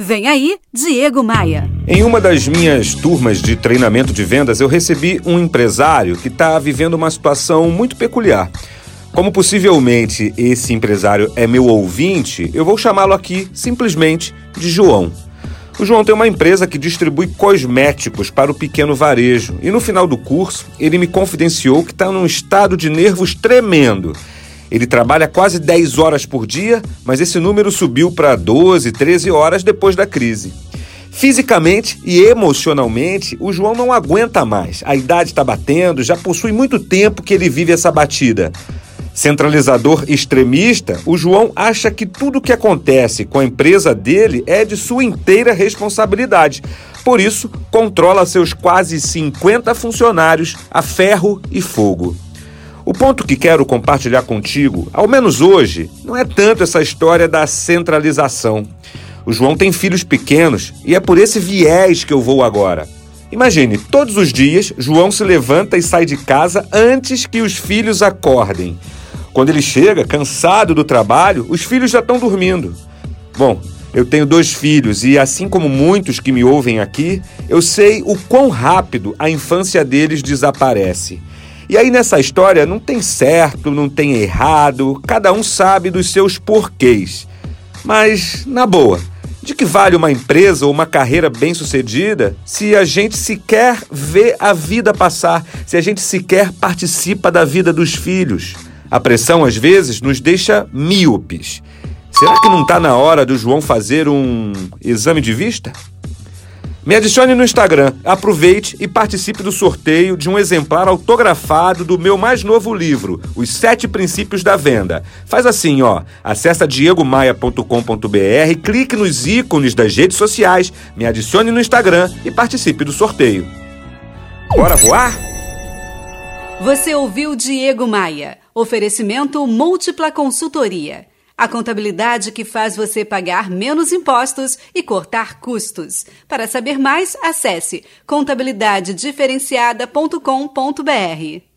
Vem aí, Diego Maia. Em uma das minhas turmas de treinamento de vendas, eu recebi um empresário que está vivendo uma situação muito peculiar. Como possivelmente esse empresário é meu ouvinte, eu vou chamá-lo aqui simplesmente de João. O João tem uma empresa que distribui cosméticos para o pequeno varejo e no final do curso ele me confidenciou que está num estado de nervos tremendo ele trabalha quase 10 horas por dia, mas esse número subiu para 12, 13 horas depois da crise. Fisicamente e emocionalmente, o João não aguenta mais. A idade está batendo, já possui muito tempo que ele vive essa batida. Centralizador extremista, o João acha que tudo o que acontece com a empresa dele é de sua inteira responsabilidade. Por isso, controla seus quase 50 funcionários a ferro e fogo. O ponto que quero compartilhar contigo, ao menos hoje, não é tanto essa história da centralização. O João tem filhos pequenos e é por esse viés que eu vou agora. Imagine, todos os dias, João se levanta e sai de casa antes que os filhos acordem. Quando ele chega, cansado do trabalho, os filhos já estão dormindo. Bom, eu tenho dois filhos e, assim como muitos que me ouvem aqui, eu sei o quão rápido a infância deles desaparece. E aí nessa história não tem certo, não tem errado, cada um sabe dos seus porquês. Mas, na boa, de que vale uma empresa ou uma carreira bem-sucedida se a gente sequer vê a vida passar, se a gente sequer participa da vida dos filhos? A pressão, às vezes, nos deixa míopes. Será que não está na hora do João fazer um exame de vista? Me adicione no Instagram, aproveite e participe do sorteio de um exemplar autografado do meu mais novo livro, Os Sete Princípios da Venda. Faz assim, ó, acessa diegomaia.com.br, clique nos ícones das redes sociais, me adicione no Instagram e participe do sorteio. Bora voar? Você ouviu Diego Maia. Oferecimento Múltipla Consultoria. A contabilidade que faz você pagar menos impostos e cortar custos. Para saber mais, acesse contabilidadediferenciada.com.br.